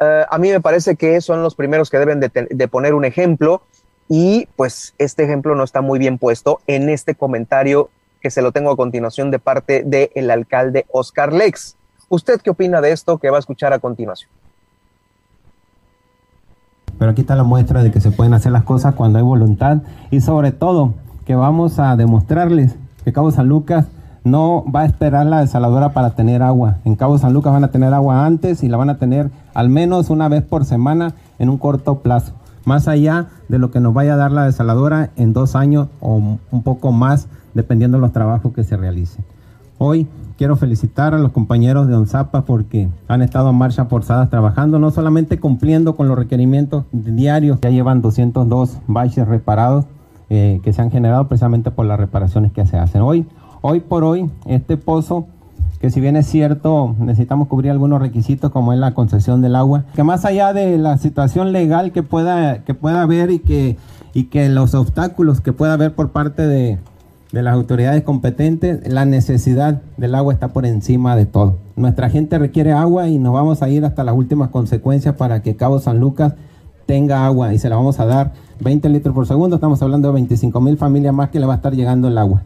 Eh, a mí me parece que son los primeros que deben de, poner un ejemplo y pues este ejemplo no está muy bien puesto en este comentario que se lo tengo a continuación de parte del alcalde Oscar Lex. ¿Usted qué opina de esto que va a escuchar a continuación? Pero aquí está la muestra de que se pueden hacer las cosas cuando hay voluntad y sobre todo que vamos a demostrarles que Cabo San Lucas no va a esperar la desaladora para tener agua. En Cabo San Lucas van a tener agua antes y la van a tener al menos una vez por semana en un corto plazo. Más allá de lo que nos vaya a dar la desaladora en dos años o un poco más, dependiendo de los trabajos que se realicen. Hoy quiero felicitar a los compañeros de ONZAPA porque han estado en marcha forzadas trabajando, no solamente cumpliendo con los requerimientos diarios, ya llevan 202 baches reparados eh, que se han generado precisamente por las reparaciones que se hacen. Hoy Hoy por hoy, este pozo, que si bien es cierto, necesitamos cubrir algunos requisitos como es la concesión del agua, que más allá de la situación legal que pueda, que pueda haber y que, y que los obstáculos que pueda haber por parte de, de las autoridades competentes, la necesidad del agua está por encima de todo. Nuestra gente requiere agua y nos vamos a ir hasta las últimas consecuencias para que Cabo San Lucas tenga agua y se la vamos a dar 20 litros por segundo. Estamos hablando de 25 mil familias más que le va a estar llegando el agua.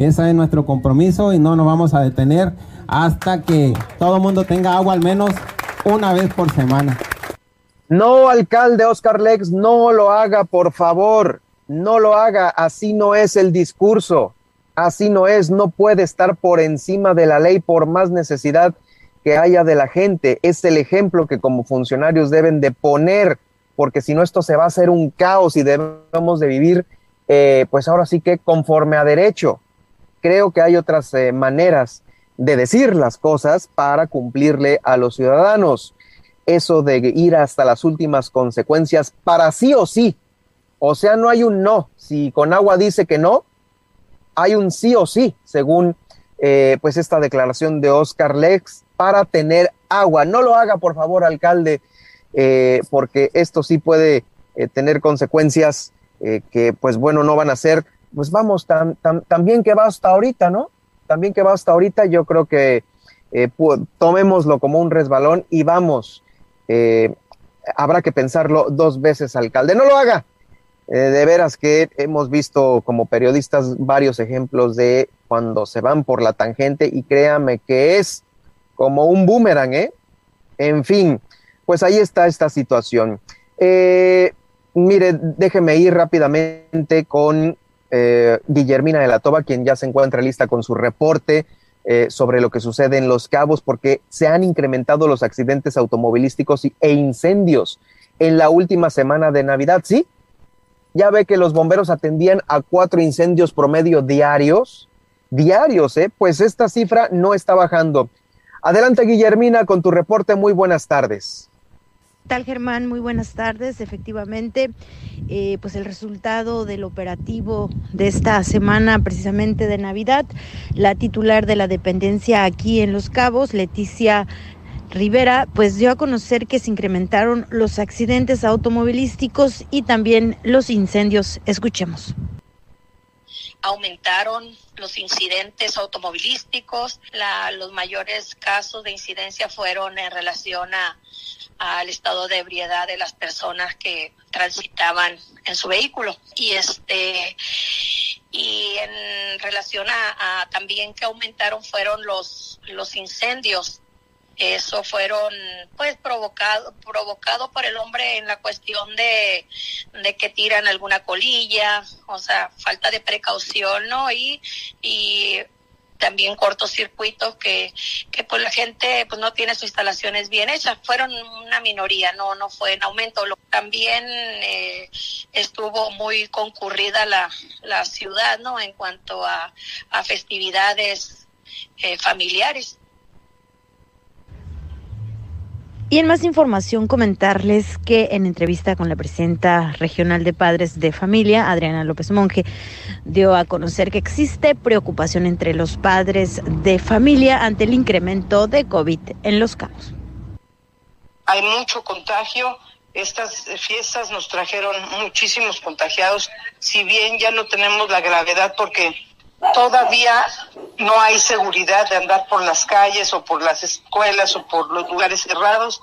Ese es nuestro compromiso y no nos vamos a detener hasta que todo el mundo tenga agua al menos una vez por semana. No, alcalde Oscar Lex, no lo haga, por favor. No lo haga. Así no es el discurso. Así no es. No puede estar por encima de la ley por más necesidad que haya de la gente. Es el ejemplo que como funcionarios deben de poner, porque si no esto se va a hacer un caos y debemos de vivir, eh, pues ahora sí que conforme a derecho creo que hay otras eh, maneras de decir las cosas para cumplirle a los ciudadanos. Eso de ir hasta las últimas consecuencias para sí o sí. O sea, no hay un no. Si con agua dice que no, hay un sí o sí, según eh, pues esta declaración de Oscar Lex, para tener agua. No lo haga, por favor, alcalde, eh, porque esto sí puede tener consecuencias que, pues bueno, no van a ser pues vamos, tan, tan, bien que va hasta ahorita, ¿no? También que va hasta ahorita, yo creo que eh, tomémoslo como un resbalón y vamos. Eh, habrá que pensarlo dos veces, alcalde. No lo haga. Eh, de veras que hemos visto como periodistas varios ejemplos de cuando se van por la tangente y créame que es como un boomerang, ¿eh? En fin, pues ahí está esta situación. Mire, déjeme ir rápidamente con eh, Guillermina de la Toba, quien ya se encuentra lista con su reporte eh, sobre lo que sucede en Los Cabos, porque se han incrementado los accidentes automovilísticos e incendios en la última semana de Navidad, ¿sí? Ya ve que los bomberos atendían a cuatro incendios promedio diarios, diarios, ¿eh? Pues esta cifra no está bajando. Adelante, Guillermina, con tu reporte. Muy buenas tardes tal Germán? Muy buenas tardes. Efectivamente, eh, pues el resultado del operativo de esta semana, precisamente de Navidad, la titular de la dependencia aquí en Los Cabos, Leticia Rivera, pues dio a conocer que se incrementaron los accidentes automovilísticos y también los incendios. Escuchemos aumentaron los incidentes automovilísticos. los mayores casos de incidencia fueron en relación a, al estado de ebriedad de las personas que transitaban en su vehículo. Y este y en relación a también que aumentaron fueron los los incendios eso fueron pues provocado provocado por el hombre en la cuestión de, de que tiran alguna colilla o sea falta de precaución no y y también cortocircuitos que, que pues la gente pues no tiene sus instalaciones bien hechas. Fueron una minoría no no fue en aumento. También eh, estuvo muy concurrida la, la ciudad no en cuanto a, a festividades eh, familiares y en más información comentarles que en entrevista con la presidenta regional de padres de familia, Adriana López Monge, dio a conocer que existe preocupación entre los padres de familia ante el incremento de COVID en los campos. Hay mucho contagio. Estas fiestas nos trajeron muchísimos contagiados, si bien ya no tenemos la gravedad porque todavía no hay seguridad de andar por las calles o por las escuelas o por los lugares cerrados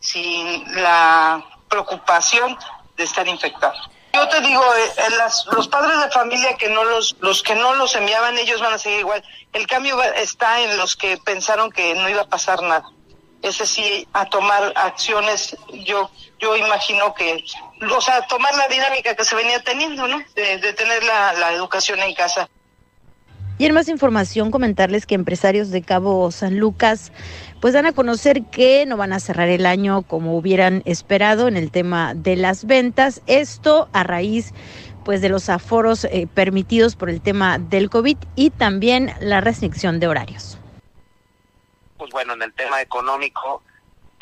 sin la preocupación de estar infectados. Yo te digo, eh, los padres de familia que no los, los que no los enviaban, ellos van a seguir igual. El cambio está en los que pensaron que no iba a pasar nada. Ese sí, a tomar acciones, yo, yo imagino que, o sea, tomar la dinámica que se venía teniendo, ¿no? De, de tener la, la educación en casa. Y en más información, comentarles que empresarios de Cabo San Lucas pues dan a conocer que no van a cerrar el año como hubieran esperado en el tema de las ventas. Esto a raíz pues de los aforos eh, permitidos por el tema del COVID y también la restricción de horarios. Pues bueno, en el tema económico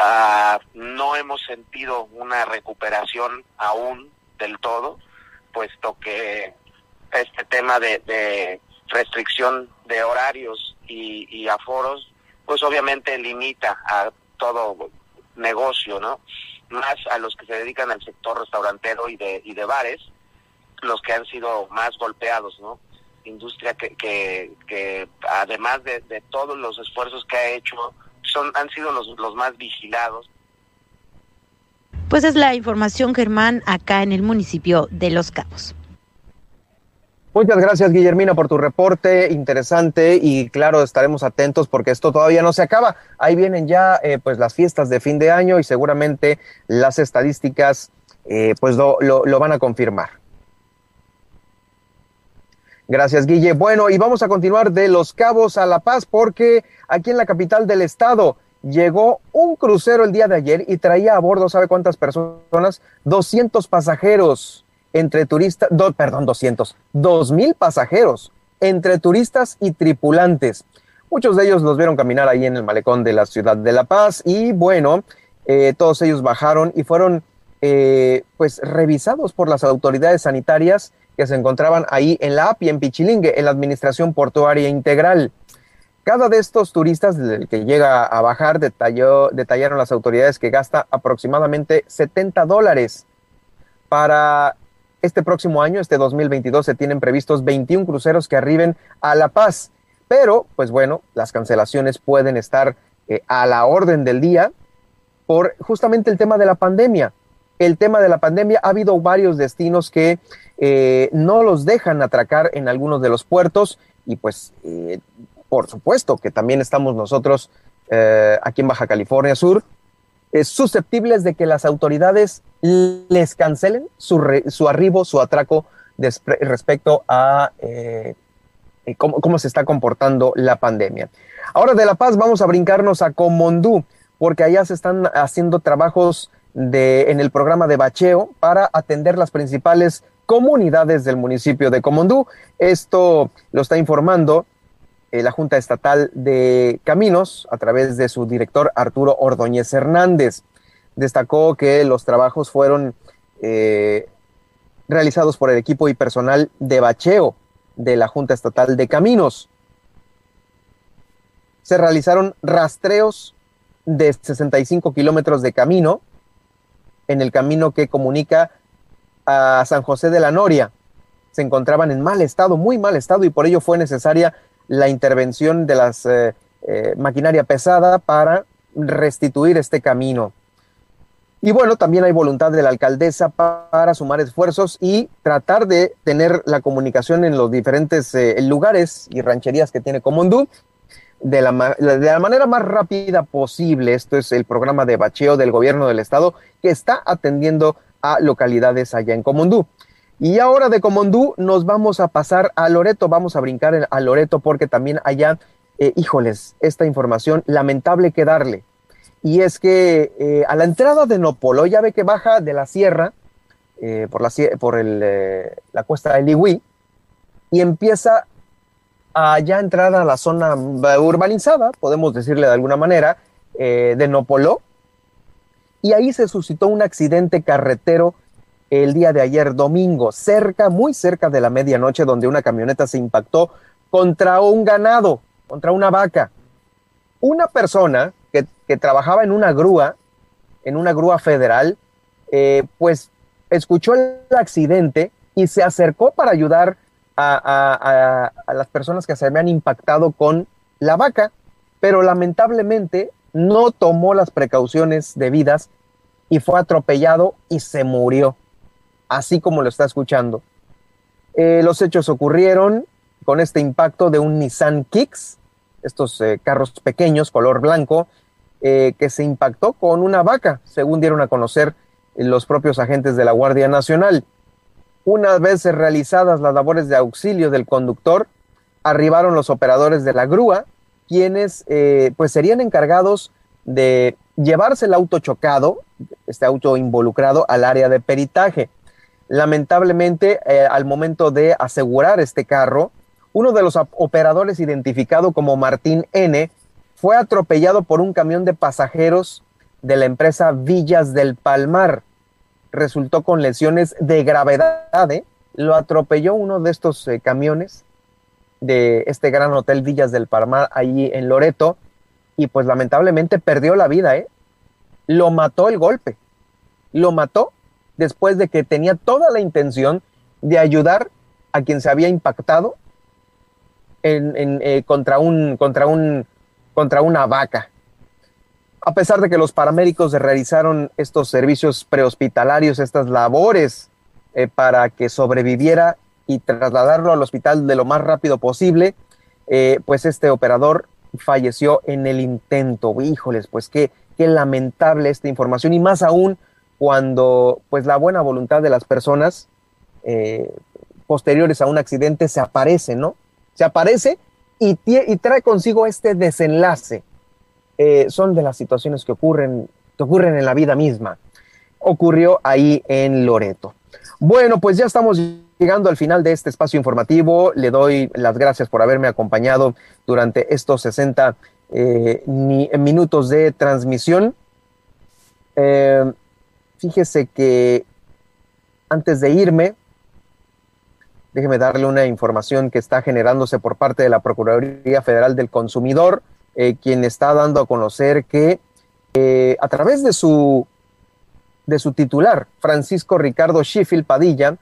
uh, no hemos sentido una recuperación aún del todo, puesto que este tema de, de restricción de horarios y, aforos, pues obviamente limita a todo negocio, ¿no? Más a los que se dedican al sector restaurantero y de, y de bares, los que han sido más golpeados, ¿no? Industria que, que, que además de, de todos los esfuerzos que ha hecho, son, han sido los, los más vigilados. Pues es la información, Germán, acá en el municipio de Los Cabos. Muchas gracias, Guillermina, por tu reporte interesante y claro, estaremos atentos porque esto todavía no se acaba. Ahí vienen ya eh, pues las fiestas de fin de año y seguramente las estadísticas eh, pues lo, lo, van a confirmar. Gracias, Guille. Bueno, y vamos a continuar de Los Cabos a La Paz porque aquí en la capital del estado llegó un crucero el día de ayer y traía a bordo, ¿sabe cuántas personas? 200 pasajeros entre turistas, perdón, 200, 2.000 pasajeros entre turistas y tripulantes. Muchos de ellos los vieron caminar ahí en el malecón de la ciudad de La Paz y bueno, eh, todos ellos bajaron y fueron eh, pues revisados por las autoridades sanitarias que se encontraban ahí en la API, en Pichilingue, en la Administración Portuaria Integral. Cada de estos turistas del que llega a bajar detalló, detallaron las autoridades que gasta aproximadamente 70 dólares para este próximo año, este 2022, se tienen previstos 21 cruceros que arriben a La Paz. Pero, pues bueno, las cancelaciones pueden estar eh, a la orden del día por justamente el tema de la pandemia. el tema de la pandemia, ha habido varios destinos que eh, no los dejan atracar en algunos de los puertos y pues eh, por supuesto que también estamos nosotros aquí en Baja California Sur susceptibles de que las autoridades les cancelen su, su arribo, su atraco respecto a cómo, cómo, se está comportando la pandemia. Ahora de La Paz vamos a brincarnos a Comondú, porque allá se están haciendo trabajos de, en el programa de bacheo para atender las principales comunidades del municipio de Comondú. Esto lo está informando eh, la Junta Estatal de Caminos a través de su director Arturo Ordóñez Hernández. Destacó que los trabajos fueron eh, realizados por el equipo y personal de bacheo de la Junta Estatal de Caminos. Se realizaron rastreos de 65 kilómetros de camino en el camino que comunica a San José de la Noria. Se encontraban en mal estado, muy mal estado, y por ello fue necesaria la intervención de la eh, eh, maquinaria pesada para restituir este camino. Y bueno, también hay voluntad de la alcaldesa para sumar esfuerzos y tratar de tener la comunicación en los diferentes eh, lugares y rancherías que tiene Comondú de la, de la manera más rápida posible. Esto es el programa de bacheo del gobierno del estado que está atendiendo a localidades allá en Comondú. Y ahora de Comondú nos vamos a pasar a Loreto, vamos a brincar a Loreto porque también allá, eh, híjoles, esta información lamentable que darle. Y es que eh, a la entrada de Nopolo, ya ve que baja de la sierra eh, por, la, por el, la cuesta de Ligüí y empieza allá entrada a la zona urbanizada, podemos decirle de alguna manera, de Nopolo, y ahí se suscitó un accidente carretero el día de ayer domingo, cerca, muy cerca de la medianoche, donde una camioneta se impactó contra un ganado, contra una vaca. Una persona que, trabajaba en una grúa, en una grúa federal, eh, pues escuchó el accidente y se acercó para ayudar a, a, las personas que se habían impactado con la vaca, pero lamentablemente no tomó las precauciones debidas y fue atropellado y se murió, así como lo está escuchando. Eh, los hechos ocurrieron con este impacto de un Nissan Kicks, estos eh, carros pequeños, color blanco, eh, que se impactó con una vaca, según dieron a conocer los propios agentes de la Guardia Nacional. Una vez realizadas las labores de auxilio del conductor, arribaron los operadores de la grúa, quienes pues serían encargados de llevarse el auto chocado, este auto involucrado al área de peritaje. Lamentablemente, eh, al momento de asegurar este carro, uno de los operadores identificado como Martín N fue atropellado por un camión de pasajeros de la empresa Villas del Palmar. Resultó con lesiones de gravedad. ¿eh? Lo atropelló uno de estos eh, camiones de este gran hotel Villas del Palmar allí en Loreto y pues lamentablemente perdió la vida, ¿eh? Lo mató el golpe. Lo mató después de que tenía toda la intención de ayudar a quien se había impactado en, eh, contra, un, contra, un, contra una vaca. A pesar de que los paramédicos realizaron estos servicios prehospitalarios, estas labores eh, para que sobreviviera y trasladarlo al hospital de lo más rápido posible, eh, pues este operador falleció en el intento. Híjoles, pues qué, qué lamentable esta información y más aún cuando pues la buena voluntad de las personas eh, posteriores a un accidente se aparece, ¿no? Se aparece y, trae consigo este desenlace. Eh, son de las situaciones que ocurren, que ocurren en la vida misma. Ocurrió ahí en Loreto. Bueno, pues ya estamos llegando al final de este espacio informativo. Le doy las gracias por haberme acompañado durante estos 60 eh, minutos de transmisión. Eh, fíjese que antes de irme, déjeme darle una información que está generándose por parte de la Procuraduría Federal del Consumidor, eh, quien está dando a conocer que a través de su de su titular, Francisco Ricardo Sheffield Padilla,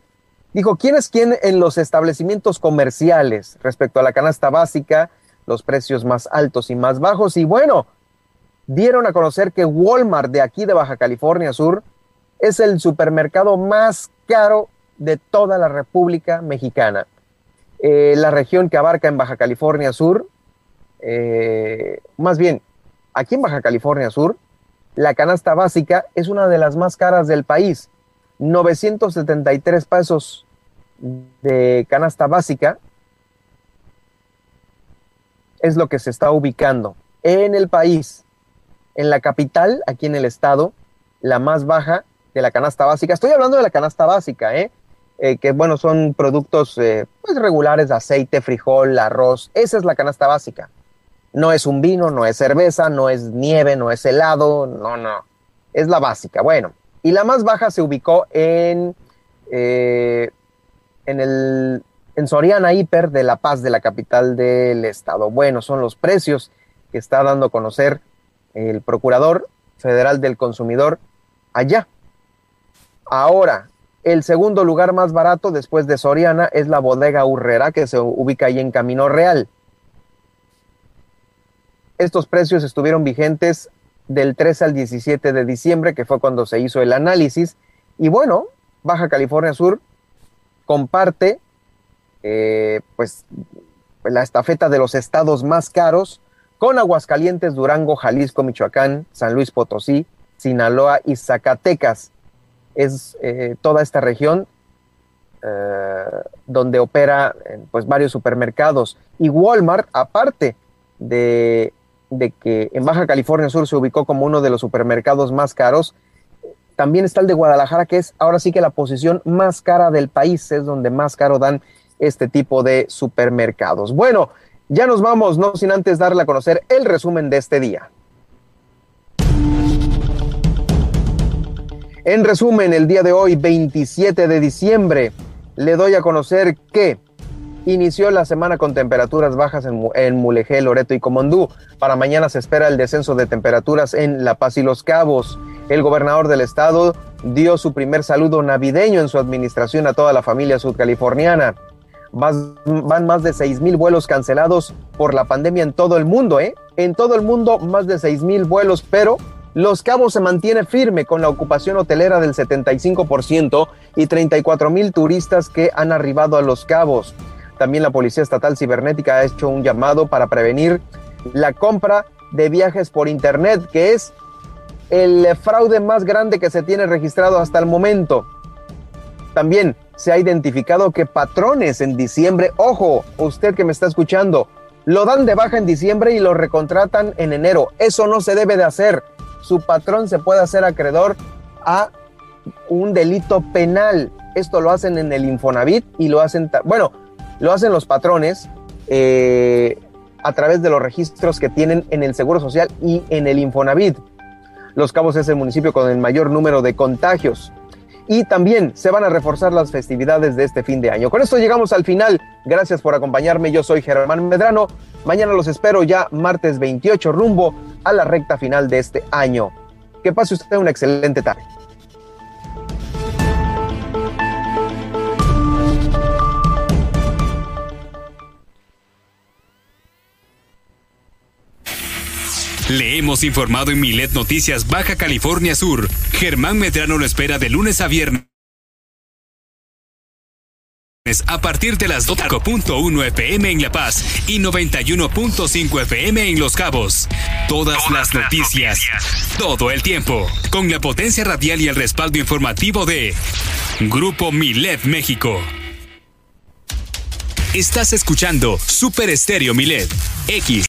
dijo quién es quién en los establecimientos comerciales respecto a la canasta básica, los precios más altos y más bajos. Y bueno, dieron a conocer que Walmart de aquí de Baja California Sur es el supermercado más caro de toda la República Mexicana. Eh, la región que abarca en Baja California Sur, eh, más bien, aquí en Baja California Sur, la canasta básica es una de las más caras del país. 973 pesos de canasta básica es lo que se está ubicando en el país. En la capital, aquí en el estado, la más baja de la canasta básica. Estoy hablando de la canasta básica, ¿eh? eh que bueno, son productos eh, pues regulares, aceite, frijol, arroz. Esa es la canasta básica. No es un vino, no es cerveza, no es nieve, no es helado, no, no. Es la básica. Bueno, y la más baja se ubicó en, eh, en, el, en Soriana Hiper de La Paz, de la capital del estado. Bueno, son los precios que está dando a conocer el Procurador Federal del Consumidor allá. Ahora, el segundo lugar más barato después de Soriana es la bodega Urrera, que se ubica ahí en Camino Real. Estos precios estuvieron vigentes del 13 al 17 de diciembre, que fue cuando se hizo el análisis. Y bueno, Baja California Sur comparte eh, pues la estafeta de los estados más caros con Aguascalientes, Durango, Jalisco, Michoacán, San Luis Potosí, Sinaloa y Zacatecas. Es eh, toda esta región eh, donde opera pues varios supermercados y Walmart, aparte de de que en Baja California Sur se ubicó como uno de los supermercados más caros. También está el de Guadalajara, que es ahora sí que la posición más cara del país, es donde más caro dan este tipo de supermercados. Bueno, ya nos vamos, no sin antes darle a conocer el resumen de este día. En resumen, el día de hoy, 27 de diciembre, le doy a conocer que inició la semana con temperaturas bajas en, en, Mulegé, Loreto y Comondú. Para mañana se espera el descenso de temperaturas en La Paz y Los Cabos. El gobernador del estado dio su primer saludo navideño en su administración a toda la familia sudcaliforniana. van más de 6 mil vuelos cancelados por la pandemia en todo el mundo, ¿eh? En todo el mundo más de 6 mil vuelos, pero los Cabos se mantiene firme con la ocupación hotelera del 75% y 34 mil turistas que han arribado a Los Cabos. También la Policía Estatal Cibernética ha hecho un llamado para prevenir la compra de viajes por Internet, que es el fraude más grande que se tiene registrado hasta el momento. También se ha identificado que patrones en diciembre, ojo, usted que me está escuchando, lo dan de baja en diciembre y lo recontratan en enero. Eso no se debe de hacer. Su patrón se puede hacer acreedor a un delito penal. Esto lo hacen en el Infonavit y lo hacen, bueno, lo hacen los patrones eh, a través de los registros que tienen en el Seguro Social y en el Infonavit. Los Cabos es el municipio con el mayor número de contagios. Y también se van a reforzar las festividades de este fin de año. Con esto llegamos al final. Gracias por acompañarme. Yo soy Germán Medrano. Mañana los espero ya martes 28 rumbo a la recta final de este año. Que pase usted una excelente tarde. Le hemos informado en Milet Noticias Baja California Sur. Germán Medrano lo espera de lunes a viernes a partir de las 2.1 FM en La Paz y 91.5 FM en Los Cabos. Todas, las, noticias, todo el tiempo, con la potencia radial y el respaldo informativo de Grupo Milet México. Estás escuchando Super Estéreo Milet X